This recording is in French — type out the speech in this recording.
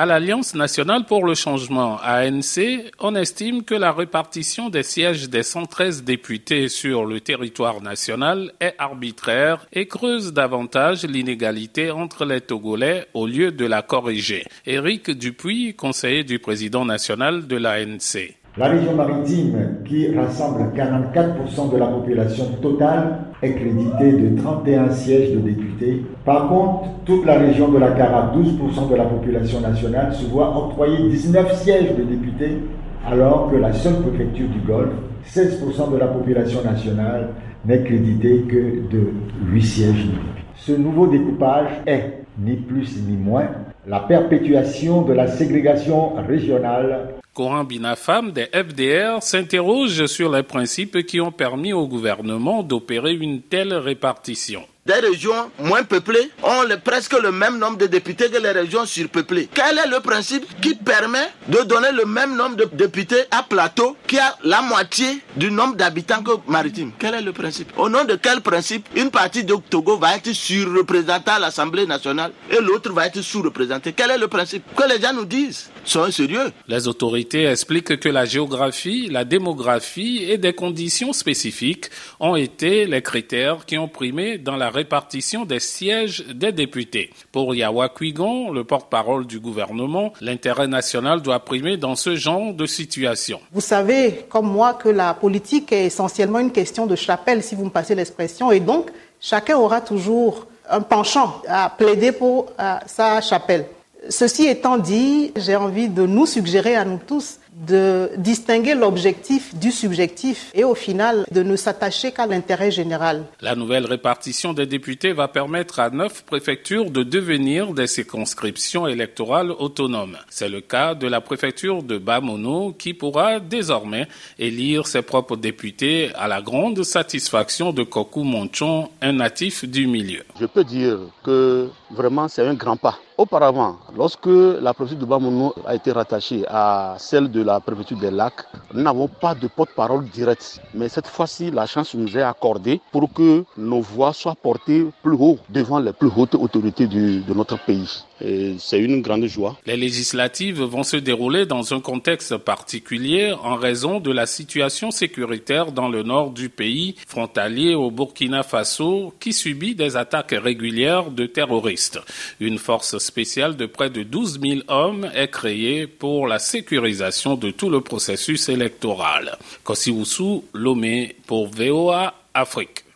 À l'Alliance nationale pour le changement, ANC, on estime que la répartition des sièges des 113 députés sur le territoire national est arbitraire et creuse davantage l'inégalité entre les Togolais au lieu de la corriger. Éric Dupuis, conseiller du président national de l'ANC. La région maritime, qui rassemble 44% de la population totale, est créditée de 31 sièges de députés. Par contre, toute la région de la Cara, 12% de la population nationale, se voit octroyer 19 sièges de députés, alors que la seule préfecture du Golfe, 16% de la population nationale, n'est créditée que de 8 sièges. Ce nouveau découpage est, ni plus ni moins, la perpétuation de la ségrégation régionale. Coran Binafam des FDR s'interroge sur les principes qui ont permis au gouvernement d'opérer une telle répartition des régions moins peuplées ont presque le même nombre de députés que les régions surpeuplées. Quel est le principe qui permet de donner le même nombre de députés à Plateau qui a la moitié du nombre d'habitants que Quel est le principe? Au nom de quel principe une partie de Togo va être surreprésentée à l'Assemblée nationale et l'autre va être sous-représentée? Quel est le principe? Que les gens nous disent. Soyons sérieux. Les autorités expliquent que la géographie, la démographie et des conditions spécifiques ont été les critères qui ont primé dans la répartition des sièges des députés. Pour Yawa Kuigon, le porte-parole du gouvernement, l'intérêt national doit primer dans ce genre de situation. Vous savez, comme moi, que la politique est essentiellement une question de chapelle, si vous me passez l'expression, et donc chacun aura toujours un penchant à plaider pour euh, sa chapelle. Ceci étant dit, j'ai envie de nous suggérer à nous tous de distinguer l'objectif du subjectif et au final de ne s'attacher qu'à l'intérêt général. La nouvelle répartition des députés va permettre à neuf préfectures de devenir des circonscriptions électorales autonomes. C'est le cas de la préfecture de Bamono qui pourra désormais élire ses propres députés à la grande satisfaction de Koku Monchon, un natif du milieu. Je peux dire que vraiment c'est un grand pas. Auparavant, lorsque la préfecture de Bamono a été rattachée à celle de la préfecture des lacs, nous n'avons pas de porte-parole direct. Mais cette fois-ci, la chance nous est accordée pour que nos voix soient portées plus haut devant les plus hautes autorités de notre pays. C'est une grande joie. Les législatives vont se dérouler dans un contexte particulier en raison de la situation sécuritaire dans le nord du pays, frontalier au Burkina Faso, qui subit des attaques régulières de terroristes. Une force spéciale de près de 12 000 hommes est créée pour la sécurisation de tout le processus électoral. Kosiwusu Lomé pour VOA Afrique.